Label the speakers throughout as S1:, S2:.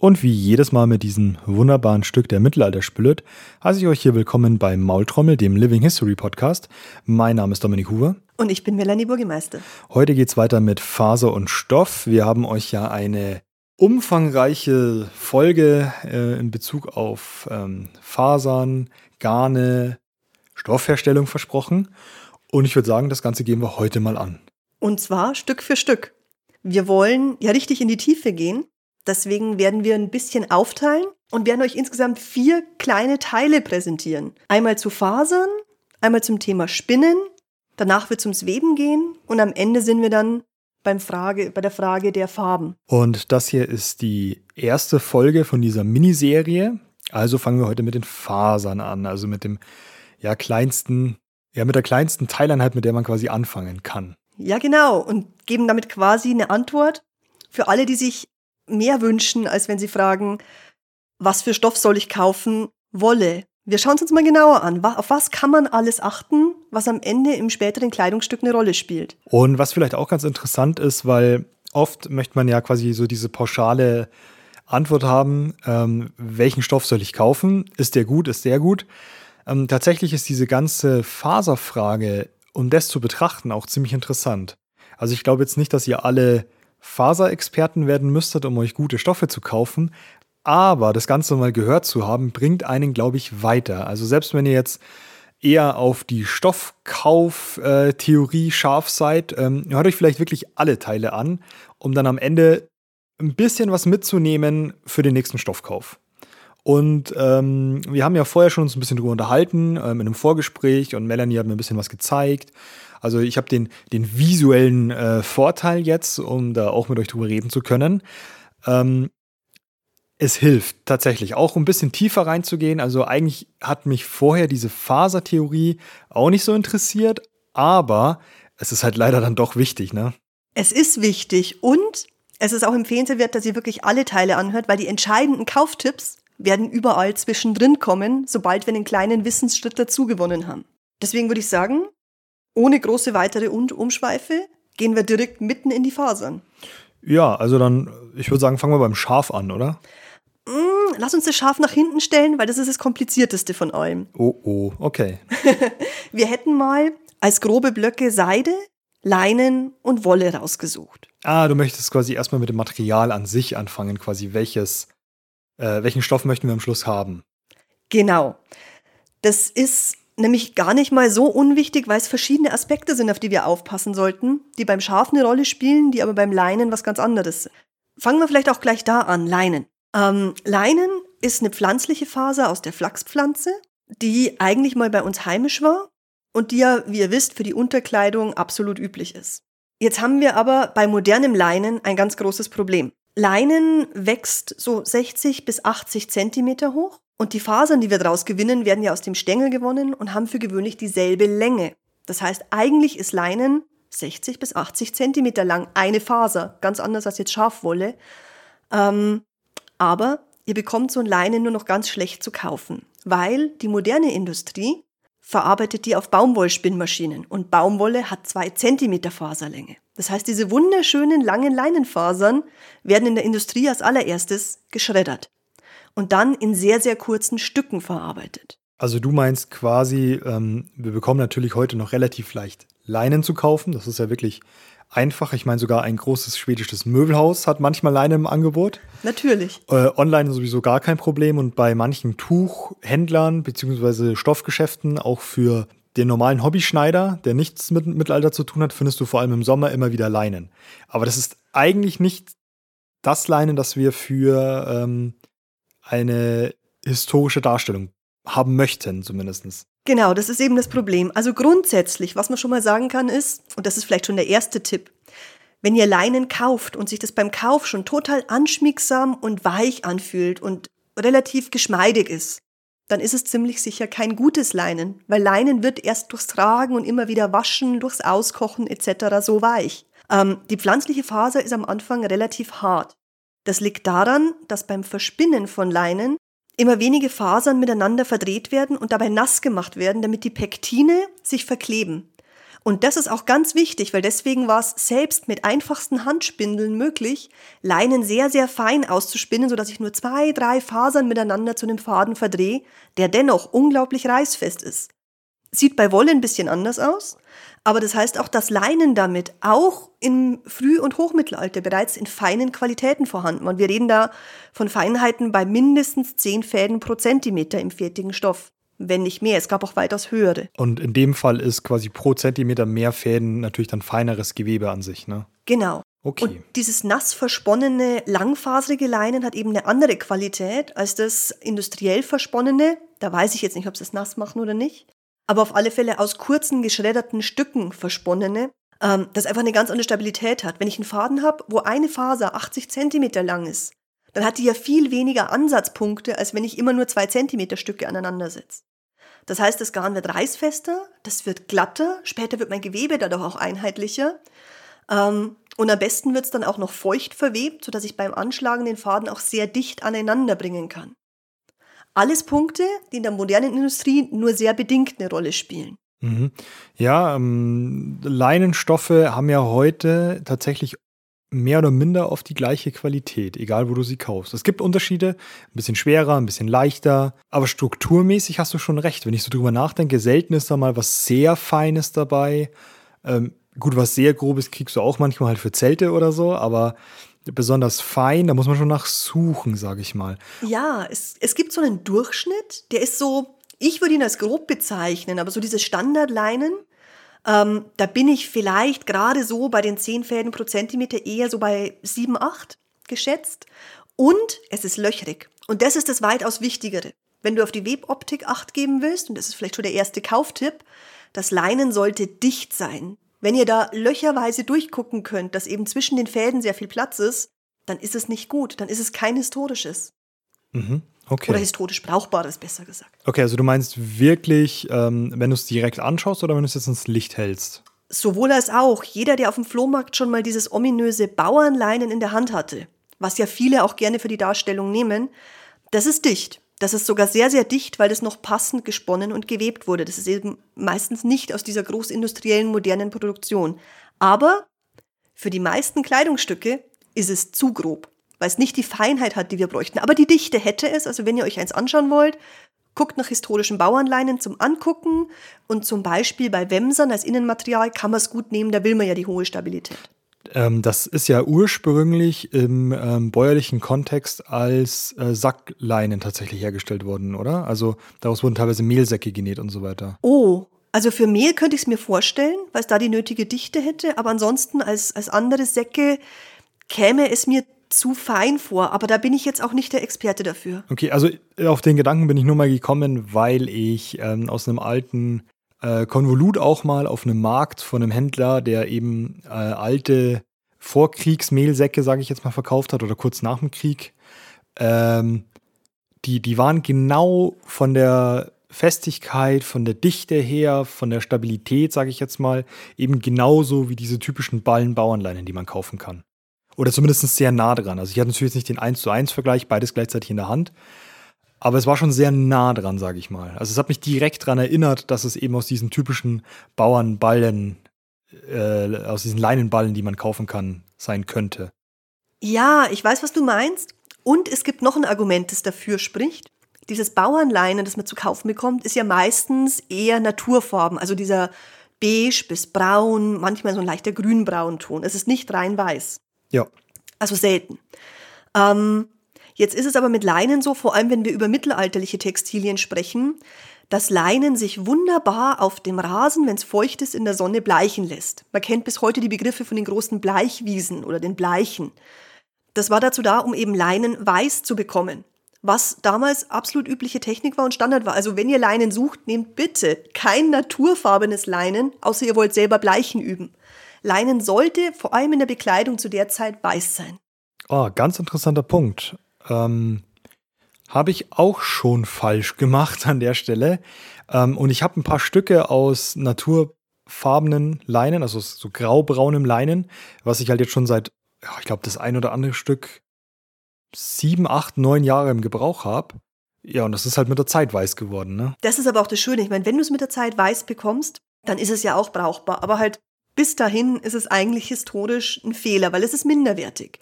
S1: Und wie jedes Mal mit diesem wunderbaren Stück der Mittelalterspüllet heiße ich euch hier willkommen bei Maultrommel, dem Living History Podcast. Mein Name ist Dominik Huber.
S2: Und ich bin Melanie Burgemeister.
S1: Heute geht es weiter mit Faser und Stoff. Wir haben euch ja eine umfangreiche Folge äh, in Bezug auf ähm, Fasern, Garne, Stoffherstellung versprochen. Und ich würde sagen, das Ganze gehen wir heute mal an.
S2: Und zwar Stück für Stück. Wir wollen ja richtig in die Tiefe gehen Deswegen werden wir ein bisschen aufteilen und werden euch insgesamt vier kleine Teile präsentieren. Einmal zu Fasern, einmal zum Thema Spinnen, danach wird es ums Weben gehen und am Ende sind wir dann beim Frage, bei der Frage der Farben.
S1: Und das hier ist die erste Folge von dieser Miniserie. Also fangen wir heute mit den Fasern an, also mit dem ja kleinsten, ja mit der kleinsten Teileinheit, mit der man quasi anfangen kann.
S2: Ja, genau und geben damit quasi eine Antwort für alle, die sich mehr wünschen, als wenn sie fragen, was für Stoff soll ich kaufen? Wolle. Wir schauen es uns mal genauer an. Auf was kann man alles achten, was am Ende im späteren Kleidungsstück eine Rolle spielt?
S1: Und was vielleicht auch ganz interessant ist, weil oft möchte man ja quasi so diese pauschale Antwort haben, ähm, welchen Stoff soll ich kaufen? Ist der gut? Ist der gut? Ähm, tatsächlich ist diese ganze Faserfrage, um das zu betrachten, auch ziemlich interessant. Also ich glaube jetzt nicht, dass ihr alle Faserexperten werden müsstet, um euch gute Stoffe zu kaufen. Aber das Ganze mal gehört zu haben, bringt einen, glaube ich, weiter. Also selbst wenn ihr jetzt eher auf die Stoffkauf-Theorie scharf seid, ähm, hört euch vielleicht wirklich alle Teile an, um dann am Ende ein bisschen was mitzunehmen für den nächsten Stoffkauf. Und ähm, wir haben ja vorher schon uns ein bisschen drüber unterhalten, ähm, in einem Vorgespräch und Melanie hat mir ein bisschen was gezeigt. Also ich habe den, den visuellen äh, Vorteil jetzt, um da auch mit euch drüber reden zu können. Ähm, es hilft tatsächlich auch ein bisschen tiefer reinzugehen. Also eigentlich hat mich vorher diese Fasertheorie auch nicht so interessiert, aber es ist halt leider dann doch wichtig, ne?
S2: Es ist wichtig und es ist auch empfehlenswert, dass ihr wirklich alle Teile anhört, weil die entscheidenden Kauftipps werden überall zwischendrin kommen, sobald wir einen kleinen Wissensschritt dazugewonnen haben. Deswegen würde ich sagen, ohne große weitere Umschweife gehen wir direkt mitten in die Fasern.
S1: Ja, also dann, ich würde sagen, fangen wir beim Schaf an, oder?
S2: Mm, lass uns das Schaf nach hinten stellen, weil das ist das komplizierteste von allem.
S1: Oh, oh, okay.
S2: wir hätten mal als grobe Blöcke Seide, Leinen und Wolle rausgesucht.
S1: Ah, du möchtest quasi erstmal mit dem Material an sich anfangen, quasi welches, äh, welchen Stoff möchten wir am Schluss haben.
S2: Genau. Das ist nämlich gar nicht mal so unwichtig, weil es verschiedene Aspekte sind, auf die wir aufpassen sollten, die beim Schaf eine Rolle spielen, die aber beim Leinen was ganz anderes sind. Fangen wir vielleicht auch gleich da an, Leinen. Ähm, Leinen ist eine pflanzliche Faser aus der Flachspflanze, die eigentlich mal bei uns heimisch war und die ja, wie ihr wisst, für die Unterkleidung absolut üblich ist. Jetzt haben wir aber bei modernem Leinen ein ganz großes Problem. Leinen wächst so 60 bis 80 Zentimeter hoch und die Fasern, die wir daraus gewinnen, werden ja aus dem Stängel gewonnen und haben für gewöhnlich dieselbe Länge. Das heißt, eigentlich ist Leinen 60 bis 80 Zentimeter lang eine Faser, ganz anders als jetzt Schafwolle. Ähm, aber ihr bekommt so ein Leinen nur noch ganz schlecht zu kaufen, weil die moderne Industrie verarbeitet die auf Baumwollspinnmaschinen und Baumwolle hat zwei Zentimeter Faserlänge. Das heißt, diese wunderschönen langen Leinenfasern werden in der Industrie als allererstes geschreddert und dann in sehr, sehr kurzen Stücken verarbeitet.
S1: Also du meinst quasi, ähm, wir bekommen natürlich heute noch relativ leicht Leinen zu kaufen. Das ist ja wirklich einfach. Ich meine, sogar ein großes schwedisches Möbelhaus hat manchmal Leine im Angebot.
S2: Natürlich.
S1: Äh, online sowieso gar kein Problem und bei manchen Tuchhändlern bzw. Stoffgeschäften auch für den normalen Hobbyschneider, der nichts mit Mittelalter zu tun hat, findest du vor allem im Sommer immer wieder Leinen. Aber das ist eigentlich nicht das Leinen, das wir für ähm, eine historische Darstellung haben möchten, zumindest.
S2: Genau, das ist eben das Problem. Also grundsätzlich, was man schon mal sagen kann, ist, und das ist vielleicht schon der erste Tipp, wenn ihr Leinen kauft und sich das beim Kauf schon total anschmiegsam und weich anfühlt und relativ geschmeidig ist, dann ist es ziemlich sicher kein gutes Leinen, weil Leinen wird erst durchs Tragen und immer wieder waschen, durchs Auskochen etc. so weich. Ähm, die pflanzliche Faser ist am Anfang relativ hart. Das liegt daran, dass beim Verspinnen von Leinen immer wenige Fasern miteinander verdreht werden und dabei nass gemacht werden, damit die Pektine sich verkleben. Und das ist auch ganz wichtig, weil deswegen war es selbst mit einfachsten Handspindeln möglich, Leinen sehr, sehr fein auszuspinnen, sodass ich nur zwei, drei Fasern miteinander zu einem Faden verdrehe, der dennoch unglaublich reißfest ist. Sieht bei Wolle ein bisschen anders aus, aber das heißt auch, dass Leinen damit auch im Früh- und Hochmittelalter bereits in feinen Qualitäten vorhanden waren. Wir reden da von Feinheiten bei mindestens 10 Fäden pro Zentimeter im fertigen Stoff wenn nicht mehr. Es gab auch weitaus höhere.
S1: Und in dem Fall ist quasi pro Zentimeter mehr Fäden natürlich dann feineres Gewebe an sich, ne?
S2: Genau.
S1: Okay.
S2: Und dieses nass versponnene, langfaserige Leinen hat eben eine andere Qualität als das industriell versponnene. Da weiß ich jetzt nicht, ob sie es nass machen oder nicht. Aber auf alle Fälle aus kurzen, geschredderten Stücken versponnene, ähm, das einfach eine ganz andere Stabilität hat. Wenn ich einen Faden habe, wo eine Faser 80 Zentimeter lang ist, dann hat die ja viel weniger Ansatzpunkte, als wenn ich immer nur zwei Zentimeter Stücke aneinander setze. Das heißt, das Garn wird reißfester, das wird glatter, später wird mein Gewebe dadurch auch einheitlicher. Ähm, und am besten wird es dann auch noch feucht verwebt, sodass ich beim Anschlagen den Faden auch sehr dicht aneinander bringen kann. Alles Punkte, die in der modernen Industrie nur sehr bedingt eine Rolle spielen.
S1: Mhm. Ja, ähm, Leinenstoffe haben ja heute tatsächlich mehr oder minder auf die gleiche Qualität, egal wo du sie kaufst. Es gibt Unterschiede, ein bisschen schwerer, ein bisschen leichter, aber strukturmäßig hast du schon recht. Wenn ich so drüber nachdenke, selten ist da mal was sehr Feines dabei. Ähm, gut, was sehr grobes kriegst du auch manchmal halt für Zelte oder so, aber besonders fein, da muss man schon nachsuchen, sage ich mal.
S2: Ja, es, es gibt so einen Durchschnitt, der ist so, ich würde ihn als grob bezeichnen, aber so diese Standardleinen, ähm, da bin ich vielleicht gerade so bei den 10 Fäden pro Zentimeter eher so bei 7, 8 geschätzt. Und es ist löchrig. Und das ist das weitaus Wichtigere. Wenn du auf die Weboptik Acht geben willst, und das ist vielleicht schon der erste Kauftipp, das Leinen sollte dicht sein. Wenn ihr da löcherweise durchgucken könnt, dass eben zwischen den Fäden sehr viel Platz ist, dann ist es nicht gut, dann ist es kein historisches.
S1: Mhm. Okay.
S2: Oder historisch brauchbares, besser gesagt.
S1: Okay, also du meinst wirklich, ähm, wenn du es direkt anschaust oder wenn du es jetzt ins Licht hältst?
S2: Sowohl als auch. Jeder, der auf dem Flohmarkt schon mal dieses ominöse Bauernleinen in der Hand hatte, was ja viele auch gerne für die Darstellung nehmen, das ist dicht. Das ist sogar sehr, sehr dicht, weil das noch passend gesponnen und gewebt wurde. Das ist eben meistens nicht aus dieser großindustriellen, modernen Produktion. Aber für die meisten Kleidungsstücke ist es zu grob weil es nicht die Feinheit hat, die wir bräuchten. Aber die Dichte hätte es. Also wenn ihr euch eins anschauen wollt, guckt nach historischen Bauernleinen zum Angucken und zum Beispiel bei Wemsern als Innenmaterial kann man es gut nehmen, da will man ja die hohe Stabilität.
S1: Ähm, das ist ja ursprünglich im ähm, bäuerlichen Kontext als äh, Sackleinen tatsächlich hergestellt worden, oder? Also daraus wurden teilweise Mehlsäcke genäht und so weiter.
S2: Oh, also für Mehl könnte ich es mir vorstellen, weil es da die nötige Dichte hätte, aber ansonsten als, als andere Säcke käme es mir zu fein vor, aber da bin ich jetzt auch nicht der Experte dafür.
S1: Okay, also auf den Gedanken bin ich nur mal gekommen, weil ich ähm, aus einem alten äh, Konvolut auch mal auf einem Markt von einem Händler, der eben äh, alte Vorkriegsmehlsäcke, sage ich jetzt mal, verkauft hat oder kurz nach dem Krieg. Ähm, die, die waren genau von der Festigkeit, von der Dichte her, von der Stabilität, sage ich jetzt mal, eben genauso wie diese typischen Ballen-Bauernleinen, die man kaufen kann. Oder zumindest sehr nah dran. Also ich hatte natürlich nicht den 1 zu 1 Vergleich, beides gleichzeitig in der Hand. Aber es war schon sehr nah dran, sage ich mal. Also es hat mich direkt daran erinnert, dass es eben aus diesen typischen Bauernballen, äh, aus diesen Leinenballen, die man kaufen kann, sein könnte.
S2: Ja, ich weiß, was du meinst. Und es gibt noch ein Argument, das dafür spricht. Dieses Bauernleinen, das man zu kaufen bekommt, ist ja meistens eher Naturfarben. Also dieser beige bis braun, manchmal so ein leichter grünbraun Ton. Es ist nicht rein weiß.
S1: Ja.
S2: Also selten. Ähm, jetzt ist es aber mit Leinen so, vor allem wenn wir über mittelalterliche Textilien sprechen, dass Leinen sich wunderbar auf dem Rasen, wenn es feucht ist, in der Sonne bleichen lässt. Man kennt bis heute die Begriffe von den großen Bleichwiesen oder den Bleichen. Das war dazu da, um eben Leinen weiß zu bekommen. Was damals absolut übliche Technik war und Standard war. Also wenn ihr Leinen sucht, nehmt bitte kein naturfarbenes Leinen, außer ihr wollt selber Bleichen üben. Leinen sollte vor allem in der Bekleidung zu der Zeit weiß sein.
S1: Oh, ganz interessanter Punkt. Ähm, habe ich auch schon falsch gemacht an der Stelle. Ähm, und ich habe ein paar Stücke aus naturfarbenen Leinen, also so graubraunem Leinen, was ich halt jetzt schon seit, ja, ich glaube, das ein oder andere Stück sieben, acht, neun Jahre im Gebrauch habe. Ja, und das ist halt mit der Zeit weiß geworden, ne?
S2: Das ist aber auch das Schöne. Ich meine, wenn du es mit der Zeit weiß bekommst, dann ist es ja auch brauchbar. Aber halt bis dahin ist es eigentlich historisch ein Fehler, weil es ist minderwertig.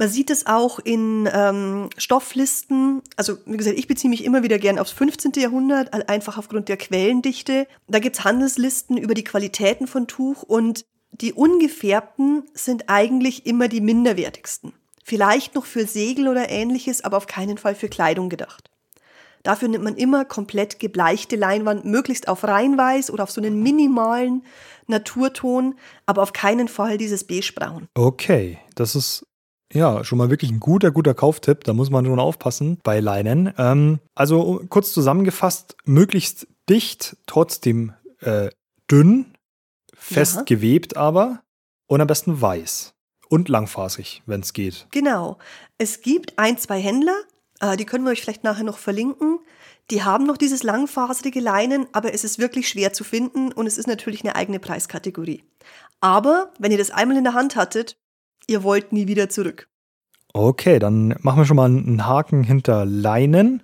S2: Man sieht es auch in ähm, Stofflisten. Also, wie gesagt, ich beziehe mich immer wieder gern aufs 15. Jahrhundert, einfach aufgrund der Quellendichte. Da gibt's Handelslisten über die Qualitäten von Tuch und die ungefärbten sind eigentlich immer die minderwertigsten. Vielleicht noch für Segel oder ähnliches, aber auf keinen Fall für Kleidung gedacht. Dafür nimmt man immer komplett gebleichte Leinwand, möglichst auf reinweiß oder auf so einen minimalen Naturton, aber auf keinen Fall dieses beigebraun.
S1: Okay, das ist ja, schon mal wirklich ein guter, guter Kauftipp. Da muss man schon aufpassen bei Leinen. Ähm, also kurz zusammengefasst, möglichst dicht, trotzdem äh, dünn, fest ja. gewebt aber und am besten weiß und langfasig, wenn es geht.
S2: Genau. Es gibt ein, zwei Händler, äh, die können wir euch vielleicht nachher noch verlinken. Die haben noch dieses langfaserige Leinen, aber es ist wirklich schwer zu finden und es ist natürlich eine eigene Preiskategorie. Aber wenn ihr das einmal in der Hand hattet, ihr wollt nie wieder zurück.
S1: Okay, dann machen wir schon mal einen Haken hinter Leinen.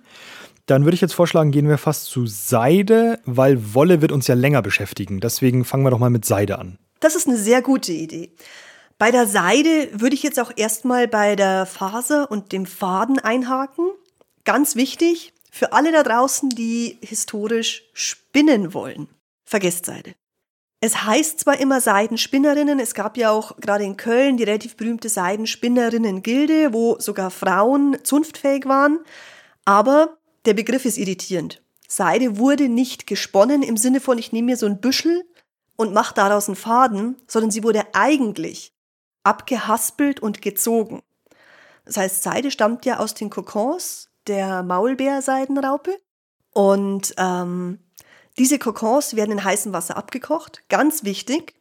S1: Dann würde ich jetzt vorschlagen, gehen wir fast zu Seide, weil Wolle wird uns ja länger beschäftigen. Deswegen fangen wir doch mal mit Seide an.
S2: Das ist eine sehr gute Idee. Bei der Seide würde ich jetzt auch erstmal bei der Faser und dem Faden einhaken. Ganz wichtig für alle da draußen, die historisch spinnen wollen. Vergesst Seide. Es heißt zwar immer Seidenspinnerinnen, es gab ja auch gerade in Köln die relativ berühmte Seidenspinnerinnen-Gilde, wo sogar Frauen zunftfähig waren, aber der Begriff ist irritierend. Seide wurde nicht gesponnen im Sinne von, ich nehme mir so ein Büschel und mache daraus einen Faden, sondern sie wurde eigentlich abgehaspelt und gezogen. Das heißt, Seide stammt ja aus den Kokons der Maulbeerseidenraupe und ähm, diese Kokons werden in heißem Wasser abgekocht. Ganz wichtig,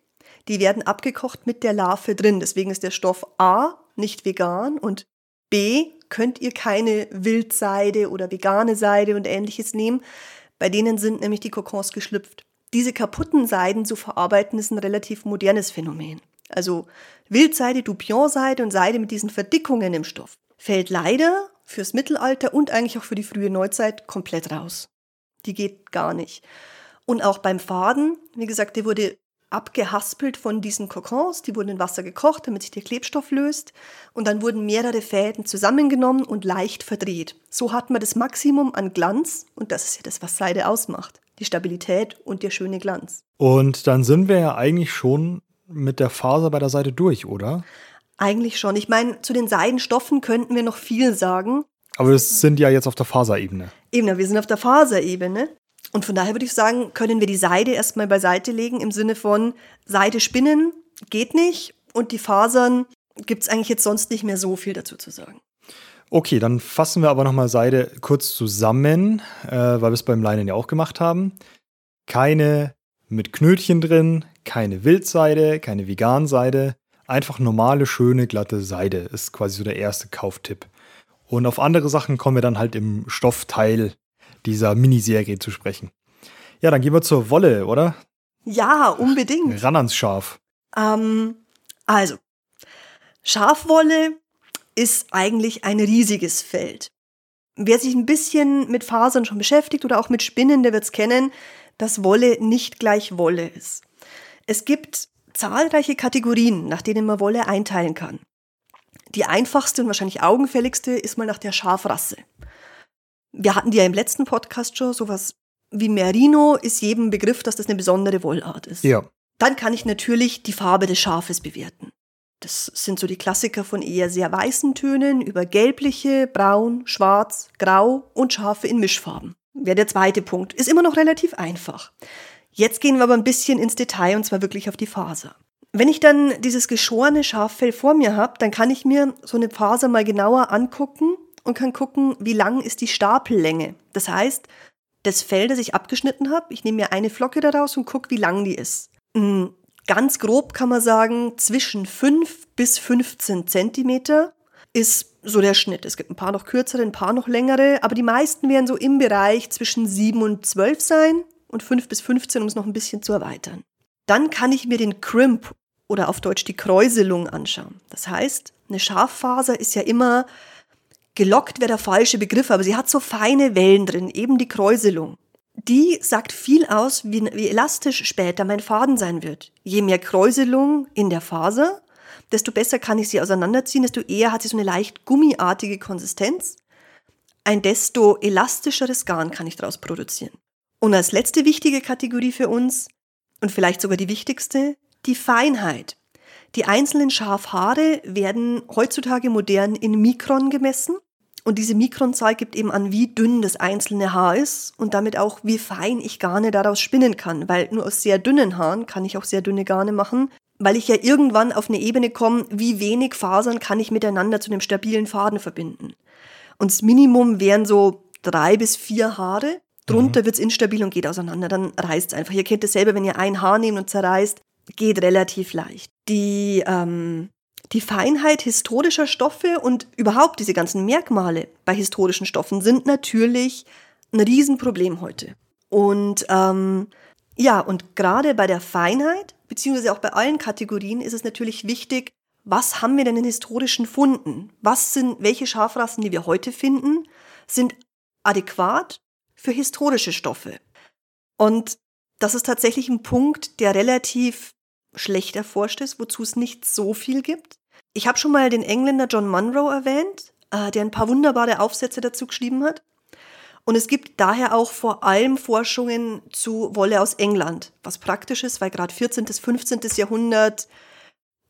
S2: die werden abgekocht mit der Larve drin. Deswegen ist der Stoff A nicht vegan und B könnt ihr keine Wildseide oder vegane Seide und ähnliches nehmen. Bei denen sind nämlich die Kokons geschlüpft. Diese kaputten Seiden zu verarbeiten ist ein relativ modernes Phänomen. Also Wildseide, Dupion-Seide und Seide mit diesen Verdickungen im Stoff fällt leider fürs Mittelalter und eigentlich auch für die frühe Neuzeit komplett raus die geht gar nicht. Und auch beim Faden, wie gesagt, der wurde abgehaspelt von diesen Kokons, die wurden in Wasser gekocht, damit sich der Klebstoff löst. Und dann wurden mehrere Fäden zusammengenommen und leicht verdreht. So hat man das Maximum an Glanz und das ist ja das, was Seide ausmacht. Die Stabilität und der schöne Glanz.
S1: Und dann sind wir ja eigentlich schon mit der Faser bei der Seite durch, oder?
S2: Eigentlich schon. Ich meine, zu den Seidenstoffen könnten wir noch viel sagen.
S1: Aber wir sind ja jetzt auf der Faserebene.
S2: Eben, wir sind auf der Faserebene. Und von daher würde ich sagen, können wir die Seide erstmal beiseite legen im Sinne von Seide spinnen geht nicht und die Fasern gibt es eigentlich jetzt sonst nicht mehr so viel dazu zu sagen.
S1: Okay, dann fassen wir aber nochmal Seide kurz zusammen, äh, weil wir es beim Leinen ja auch gemacht haben. Keine mit Knötchen drin, keine Wildseide, keine Veganseide. Einfach normale, schöne, glatte Seide ist quasi so der erste Kauftipp. Und auf andere Sachen kommen wir dann halt im Stoffteil dieser Miniserie zu sprechen. Ja, dann gehen wir zur Wolle, oder?
S2: Ja, unbedingt.
S1: Ran ans Schaf.
S2: Ähm, also, Schafwolle ist eigentlich ein riesiges Feld. Wer sich ein bisschen mit Fasern schon beschäftigt oder auch mit Spinnen, der wird es kennen, dass Wolle nicht gleich Wolle ist. Es gibt zahlreiche Kategorien, nach denen man Wolle einteilen kann. Die einfachste und wahrscheinlich augenfälligste ist mal nach der Schafrasse. Wir hatten die ja im letzten Podcast schon, sowas wie Merino ist jedem Begriff, dass das eine besondere Wollart ist.
S1: Ja.
S2: Dann kann ich natürlich die Farbe des Schafes bewerten. Das sind so die Klassiker von eher sehr weißen Tönen über gelbliche, braun, schwarz, grau und Schafe in Mischfarben. Wäre der zweite Punkt. Ist immer noch relativ einfach. Jetzt gehen wir aber ein bisschen ins Detail und zwar wirklich auf die Faser. Wenn ich dann dieses geschorene Schaffell vor mir habe, dann kann ich mir so eine Faser mal genauer angucken und kann gucken, wie lang ist die Stapellänge. Das heißt, das Fell, das ich abgeschnitten habe, ich nehme mir eine Flocke daraus und gucke, wie lang die ist. Hm, ganz grob kann man sagen, zwischen 5 bis 15 Zentimeter ist so der Schnitt. Es gibt ein paar noch kürzere, ein paar noch längere, aber die meisten werden so im Bereich zwischen 7 und 12 sein und 5 bis 15, um es noch ein bisschen zu erweitern. Dann kann ich mir den Crimp oder auf Deutsch die Kräuselung anschauen. Das heißt, eine Schaffaser ist ja immer gelockt wäre der falsche Begriff, aber sie hat so feine Wellen drin, eben die Kräuselung. die sagt viel aus, wie, wie elastisch später mein Faden sein wird. Je mehr Kräuselung in der Faser, desto besser kann ich sie auseinanderziehen, desto eher hat sie so eine leicht gummiartige Konsistenz. Ein desto elastischeres Garn kann ich daraus produzieren. Und als letzte wichtige Kategorie für uns, und vielleicht sogar die wichtigste, die Feinheit. Die einzelnen Schafhaare werden heutzutage modern in Mikron gemessen. Und diese Mikronzahl gibt eben an, wie dünn das einzelne Haar ist und damit auch, wie fein ich Garne daraus spinnen kann. Weil nur aus sehr dünnen Haaren kann ich auch sehr dünne Garne machen, weil ich ja irgendwann auf eine Ebene komme, wie wenig Fasern kann ich miteinander zu einem stabilen Faden verbinden. Und das Minimum wären so drei bis vier Haare. Drunter mhm. es instabil und geht auseinander, dann reißt es einfach. Ihr kennt es selber, wenn ihr ein Haar nehmt und zerreißt, geht relativ leicht. Die, ähm, die Feinheit historischer Stoffe und überhaupt diese ganzen Merkmale bei historischen Stoffen sind natürlich ein Riesenproblem heute. Und ähm, ja, und gerade bei der Feinheit, beziehungsweise auch bei allen Kategorien, ist es natürlich wichtig, was haben wir denn in historischen Funden? Was sind, welche Schafrassen, die wir heute finden, sind adäquat für historische Stoffe? Und das ist tatsächlich ein Punkt, der relativ schlecht erforscht ist, wozu es nicht so viel gibt. Ich habe schon mal den Engländer John Munro erwähnt, äh, der ein paar wunderbare Aufsätze dazu geschrieben hat. Und es gibt daher auch vor allem Forschungen zu Wolle aus England, was praktisch ist, weil gerade 14. bis 15. Jahrhundert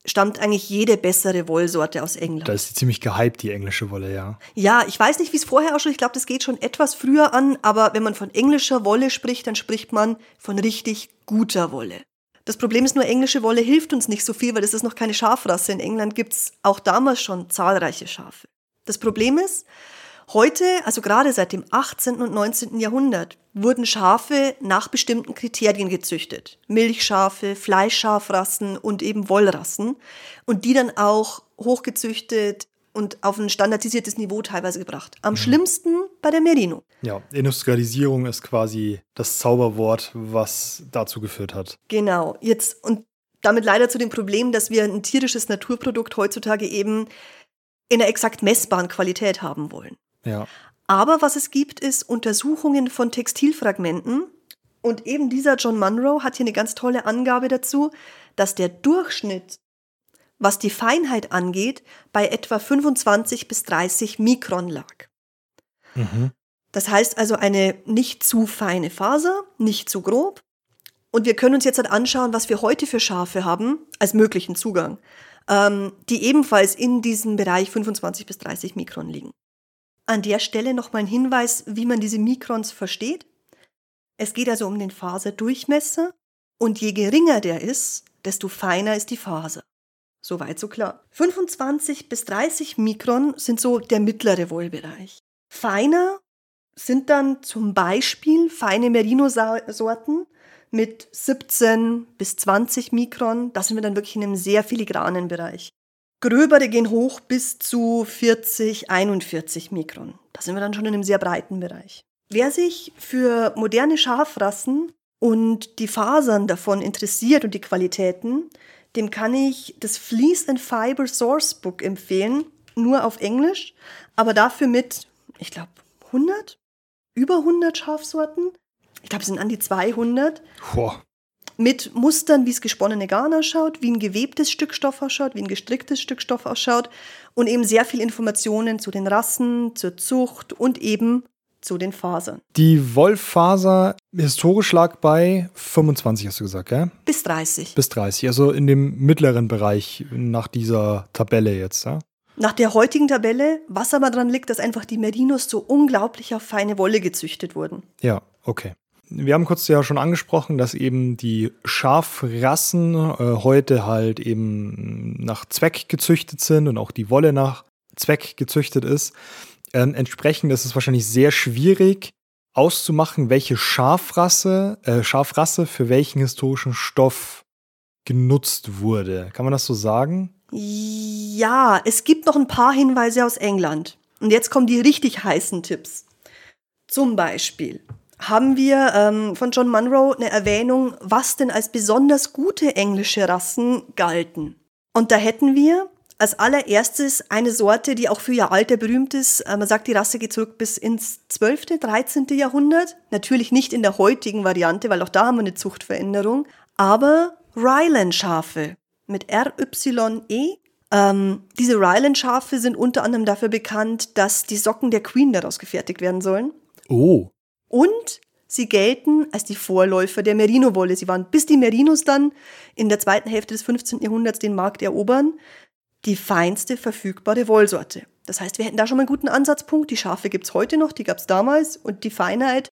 S2: stammt eigentlich jede bessere Wollsorte aus England.
S1: Da ist sie ziemlich gehypt, die englische Wolle, ja.
S2: Ja, ich weiß nicht, wie es vorher ausschaut. Ich glaube, das geht schon etwas früher an, aber wenn man von englischer Wolle spricht, dann spricht man von richtig guter Wolle. Das Problem ist nur, englische Wolle hilft uns nicht so viel, weil das ist noch keine Schafrasse. In England gibt es auch damals schon zahlreiche Schafe. Das Problem ist, heute, also gerade seit dem 18. und 19. Jahrhundert, wurden Schafe nach bestimmten Kriterien gezüchtet. Milchschafe, Fleischschafrassen und eben Wollrassen. Und die dann auch hochgezüchtet und auf ein standardisiertes Niveau teilweise gebracht. Am mhm. schlimmsten bei der Merino.
S1: Ja, Industrialisierung ist quasi das Zauberwort, was dazu geführt hat.
S2: Genau, jetzt und damit leider zu dem Problem, dass wir ein tierisches Naturprodukt heutzutage eben in einer exakt messbaren Qualität haben wollen.
S1: Ja.
S2: Aber was es gibt, ist Untersuchungen von Textilfragmenten. Und eben dieser John Munro hat hier eine ganz tolle Angabe dazu, dass der Durchschnitt was die Feinheit angeht, bei etwa 25 bis 30 Mikron lag. Mhm. Das heißt also eine nicht zu feine Faser, nicht zu grob. Und wir können uns jetzt halt anschauen, was wir heute für Schafe haben als möglichen Zugang, ähm, die ebenfalls in diesem Bereich 25 bis 30 Mikron liegen. An der Stelle nochmal ein Hinweis, wie man diese Mikrons versteht. Es geht also um den Faserdurchmesser und je geringer der ist, desto feiner ist die Faser. Soweit so klar. 25 bis 30 Mikron sind so der mittlere Wollbereich. Feiner sind dann zum Beispiel feine Merino-Sorten mit 17 bis 20 Mikron. Da sind wir dann wirklich in einem sehr filigranen Bereich. Gröbere gehen hoch bis zu 40, 41 Mikron. Da sind wir dann schon in einem sehr breiten Bereich. Wer sich für moderne Schafrassen und die Fasern davon interessiert und die Qualitäten, dem kann ich das Fleece and Fiber Source Book empfehlen, nur auf Englisch, aber dafür mit, ich glaube, 100, über 100 Schafsorten. Ich glaube, es sind an die 200.
S1: Boah.
S2: Mit Mustern, wie es gesponnene Garn ausschaut, wie ein gewebtes Stück Stoff ausschaut, wie ein gestricktes Stück Stoff ausschaut und eben sehr viel Informationen zu den Rassen, zur Zucht und eben zu den Fasern.
S1: Die Wollfaser historisch lag bei 25, hast du gesagt, gell?
S2: Bis 30.
S1: Bis 30, also in dem mittleren Bereich nach dieser Tabelle jetzt, ja?
S2: Nach der heutigen Tabelle, was aber daran liegt, dass einfach die Merinos so unglaublich auf feine Wolle gezüchtet wurden.
S1: Ja, okay. Wir haben kurz ja schon angesprochen, dass eben die Schafrassen äh, heute halt eben nach Zweck gezüchtet sind und auch die Wolle nach Zweck gezüchtet ist. Ähm, entsprechend ist es wahrscheinlich sehr schwierig auszumachen, welche Schafrasse, äh, Schafrasse für welchen historischen Stoff genutzt wurde. Kann man das so sagen?
S2: Ja, es gibt noch ein paar Hinweise aus England. Und jetzt kommen die richtig heißen Tipps. Zum Beispiel haben wir ähm, von John Munro eine Erwähnung, was denn als besonders gute englische Rassen galten. Und da hätten wir Als allererstes eine Sorte, die auch für ihr Alter berühmt ist. Äh, man sagt, die Rasse geht zurück bis ins 12., 13. Jahrhundert. Natürlich nicht in der heutigen Variante, weil auch da haben wir eine Zuchtveränderung. Aber Ryland-Schafe mit R-Y-E. Ähm, diese Ryland-Schafe sind unter anderem dafür bekannt, dass die Socken der Queen daraus gefertigt werden sollen.
S1: Oh.
S2: Und sie gelten als die Vorläufer der Merino-Wolle. Sie waren, bis die Merinos dann in der zweiten Hälfte des 15. Jahrhunderts den Markt erobern, die feinste verfügbare Wollsorte. Das heißt, wir hätten da schon mal einen guten Ansatzpunkt. Die Schafe gibt es heute noch, die gab es damals. Und die Feinheit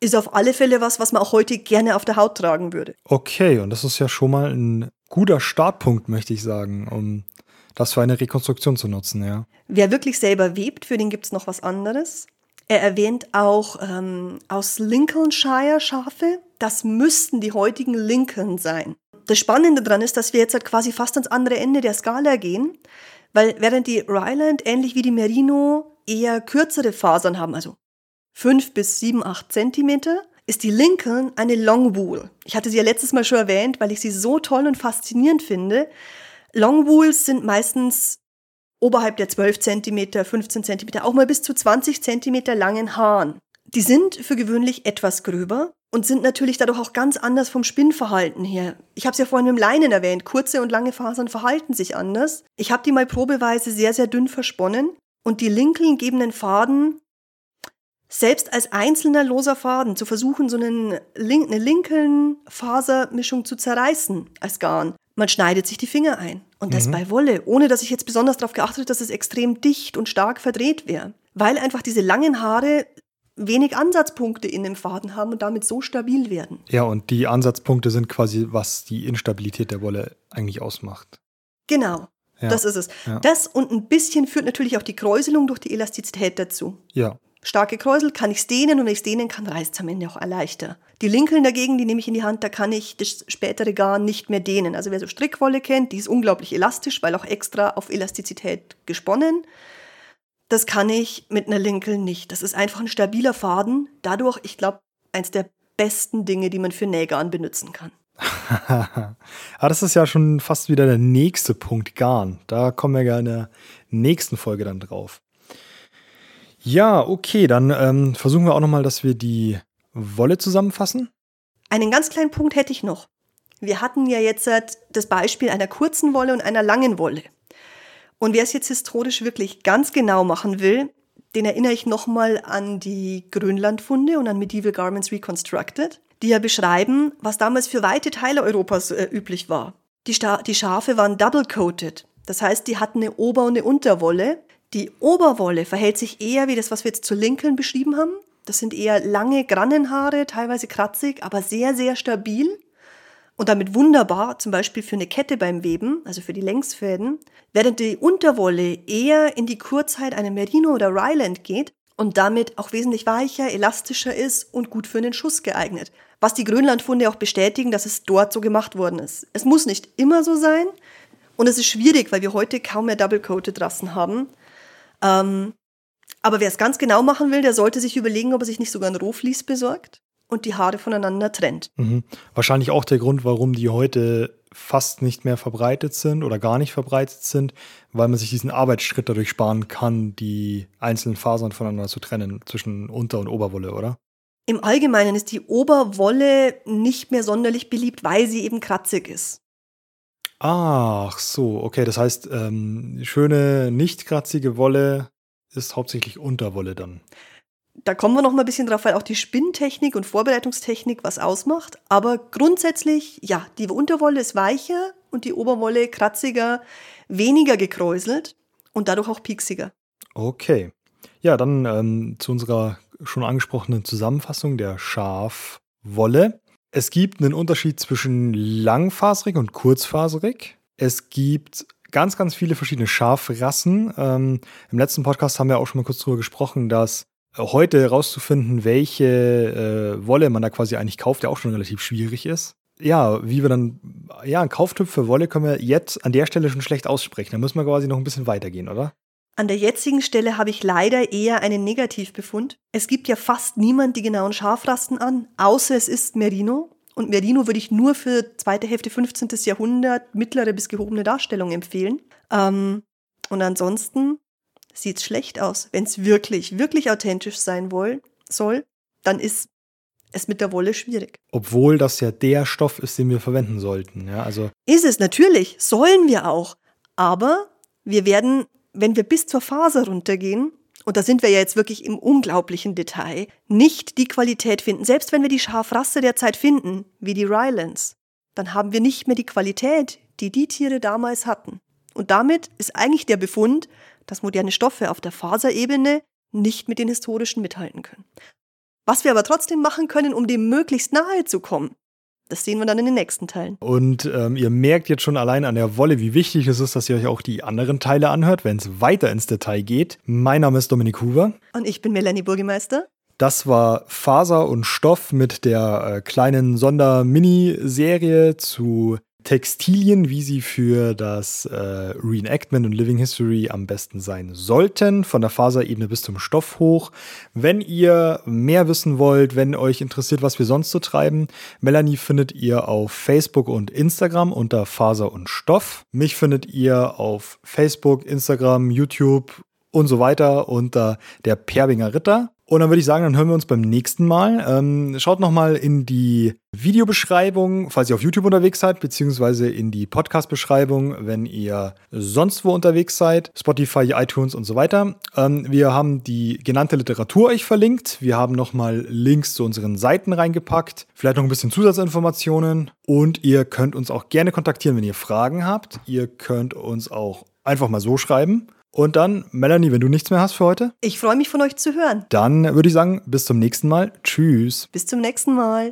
S2: ist auf alle Fälle was, was man auch heute gerne auf der Haut tragen würde.
S1: Okay, und das ist ja schon mal ein guter Startpunkt, möchte ich sagen, um das für eine Rekonstruktion zu nutzen, ja.
S2: Wer wirklich selber webt, für den gibt es noch was anderes. Er erwähnt auch ähm, aus Lincolnshire Schafe. Das müssten die heutigen Lincoln sein das Spannende daran ist, dass wir jetzt halt quasi fast ans andere Ende der Skala gehen, weil während die Ryland ähnlich wie die Merino eher kürzere Fasern haben, also 5 bis 7, 8 Zentimeter, ist die Lincoln eine Longwool. Ich hatte sie ja letztes Mal schon erwähnt, weil ich sie so toll und faszinierend finde. Longwools sind meistens oberhalb der 12 Zentimeter, 15 Zentimeter, auch mal bis zu 20 Zentimeter langen Haaren. Die sind für gewöhnlich etwas gröber und sind natürlich dadurch auch ganz anders vom Spinnverhalten her. Ich habe es ja vorhin mit dem Leinen erwähnt, kurze und lange Fasern verhalten sich anders. Ich habe die mal probeweise sehr, sehr dünn versponnen und die Linkeln geben den Faden selbst als einzelner loser Faden zu versuchen, so einen Link, eine Linkeln-Fasermischung zu zerreißen als Garn. Man schneidet sich die Finger ein. Und das mhm. bei Wolle, ohne dass ich jetzt besonders darauf geachtet habe, dass es extrem dicht und stark verdreht wäre. Weil einfach diese langen Haare wenig Ansatzpunkte in dem Faden haben und damit so stabil werden.
S1: Ja, und die Ansatzpunkte sind quasi, was die Instabilität der Wolle eigentlich ausmacht.
S2: Genau. Ja. Das ist es. Ja. Das und ein bisschen führt natürlich auch die Kräuselung durch die Elastizität dazu.
S1: Ja.
S2: Starke Kräusel kann ich es dehnen und wenn ich es dehnen kann, reißt es am Ende auch leichter. Die Linkeln dagegen, die nehme ich in die Hand, da kann ich das spätere Garn nicht mehr dehnen. Also wer so Strickwolle kennt, die ist unglaublich elastisch, weil auch extra auf Elastizität gesponnen. Das kann ich mit einer Lincoln nicht. Das ist einfach ein stabiler Faden. Dadurch, ich glaube, eins der besten Dinge, die man für Nähgarn benutzen kann.
S1: ah, das ist ja schon fast wieder der nächste Punkt Garn. Da kommen wir ja in der nächsten Folge dann drauf. Ja, okay, dann ähm, versuchen wir auch nochmal, dass wir die Wolle zusammenfassen.
S2: Einen ganz kleinen Punkt hätte ich noch. Wir hatten ja jetzt das Beispiel einer kurzen Wolle und einer langen Wolle. Und wer es jetzt historisch wirklich ganz genau machen will, den erinnere ich nochmal an die Grönlandfunde und an Medieval Garments Reconstructed, die ja beschreiben, was damals für weite Teile Europas äh, üblich war. Die, die Schafe waren double-coated. Das heißt, die hatten eine Ober- und eine Unterwolle. Die Oberwolle verhält sich eher wie das, was wir jetzt zu Lincoln beschrieben haben. Das sind eher lange Grannenhaare, teilweise kratzig, aber sehr, sehr stabil und damit wunderbar, zum Beispiel für eine Kette beim Weben, also für die Längsfäden, während die Unterwolle eher in die Kurzheit einer Merino oder Ryland geht und damit auch wesentlich weicher, elastischer ist und gut für einen Schuss geeignet. Was die Grönlandfunde auch bestätigen, dass es dort so gemacht worden ist. Es muss nicht immer so sein und es ist schwierig, weil wir heute kaum mehr Double-Coated Rassen haben. Ähm, aber wer es ganz genau machen will, der sollte sich überlegen, ob er sich nicht sogar ein Rohflies besorgt und die Haare voneinander trennt.
S1: Mhm. Wahrscheinlich auch der Grund, warum die heute fast nicht mehr verbreitet sind oder gar nicht verbreitet sind, weil man sich diesen Arbeitsschritt dadurch sparen kann, die einzelnen Fasern voneinander zu trennen zwischen Unter- und Oberwolle, oder?
S2: Im Allgemeinen ist die Oberwolle nicht mehr sonderlich beliebt, weil sie eben kratzig ist.
S1: Ach so, okay. Das heißt, ähm, schöne, nicht kratzige Wolle ist hauptsächlich Unterwolle dann
S2: da kommen wir noch mal ein bisschen drauf, weil auch die Spinntechnik und Vorbereitungstechnik was ausmacht. Aber grundsätzlich, ja, die Unterwolle ist weicher und die Oberwolle kratziger, weniger gekräuselt und dadurch auch pieksiger.
S1: Okay. Ja, dann ähm, zu unserer schon angesprochenen Zusammenfassung der Schafwolle. Es gibt einen Unterschied zwischen langfaserig und kurzfaserig. Es gibt ganz, ganz viele verschiedene Schafrassen. Ähm, Im letzten Podcast haben wir auch schon mal kurz darüber gesprochen, dass heute herauszufinden, welche äh, Wolle man da quasi eigentlich kauft, der auch schon relativ schwierig ist. Ja, wie wir dann, ja, ein Kauftipp für Wolle können wir jetzt an der Stelle schon schlecht aussprechen. Da müssen wir quasi noch ein bisschen weitergehen, oder?
S2: An der jetzigen Stelle habe ich leider eher einen Negativbefund. Es gibt ja fast niemand die genauen Schafrasten an, außer es ist Merino. Und Merino würde ich nur für zweite Hälfte 15. Jahrhundert mittlere bis gehobene Darstellung empfehlen. Ähm, und ansonsten sieht es schlecht aus. Wenn es wirklich, wirklich authentisch sein woll, soll, dann ist es mit der Wolle schwierig.
S1: Obwohl das ja der Stoff ist, den wir verwenden sollten. Ja, also
S2: Ist es natürlich, sollen wir auch. Aber wir werden, wenn wir bis zur Faser runtergehen, und da sind wir ja jetzt wirklich im unglaublichen Detail, nicht die Qualität finden. Selbst wenn wir die Schafrasse der Zeit finden, wie die Rylands, dann haben wir nicht mehr die Qualität, die die Tiere damals hatten. Und damit ist eigentlich der Befund, dass moderne Stoffe auf der Faserebene nicht mit den historischen mithalten können. Was wir aber trotzdem machen können, um dem möglichst nahe zu kommen, das sehen wir dann in den nächsten Teilen.
S1: Und ähm, ihr merkt jetzt schon allein an der Wolle, wie wichtig es ist, dass ihr euch auch die anderen Teile anhört, wenn es weiter ins Detail geht. Mein Name ist Dominik Huber.
S2: Und ich bin Melanie Burgemeister.
S1: Das war Faser und Stoff mit der äh, kleinen Sonder-Mini-Serie zu Textilien, wie sie für das äh, Reenactment und Living History am besten sein sollten, von der Faserebene bis zum Stoff hoch. Wenn ihr mehr wissen wollt, wenn euch interessiert, was wir sonst so treiben, Melanie findet ihr auf Facebook und Instagram unter Faser und Stoff. Mich findet ihr auf Facebook, Instagram, YouTube und so weiter unter der Perbinger Ritter. Und dann würde ich sagen, dann hören wir uns beim nächsten Mal. Ähm, schaut nochmal in die Videobeschreibung, falls ihr auf YouTube unterwegs seid, beziehungsweise in die Podcast-Beschreibung, wenn ihr sonst wo unterwegs seid, Spotify, iTunes und so weiter. Ähm, wir haben die genannte Literatur euch verlinkt. Wir haben nochmal Links zu unseren Seiten reingepackt, vielleicht noch ein bisschen Zusatzinformationen. Und ihr könnt uns auch gerne kontaktieren, wenn ihr Fragen habt. Ihr könnt uns auch einfach mal so schreiben. Und dann, Melanie, wenn du nichts mehr hast für heute,
S2: Ich freue mich von euch zu hören.
S1: dann würde ich sagen, bis zum nächsten Mal. Tschüss.
S2: Bis zum nächsten Mal.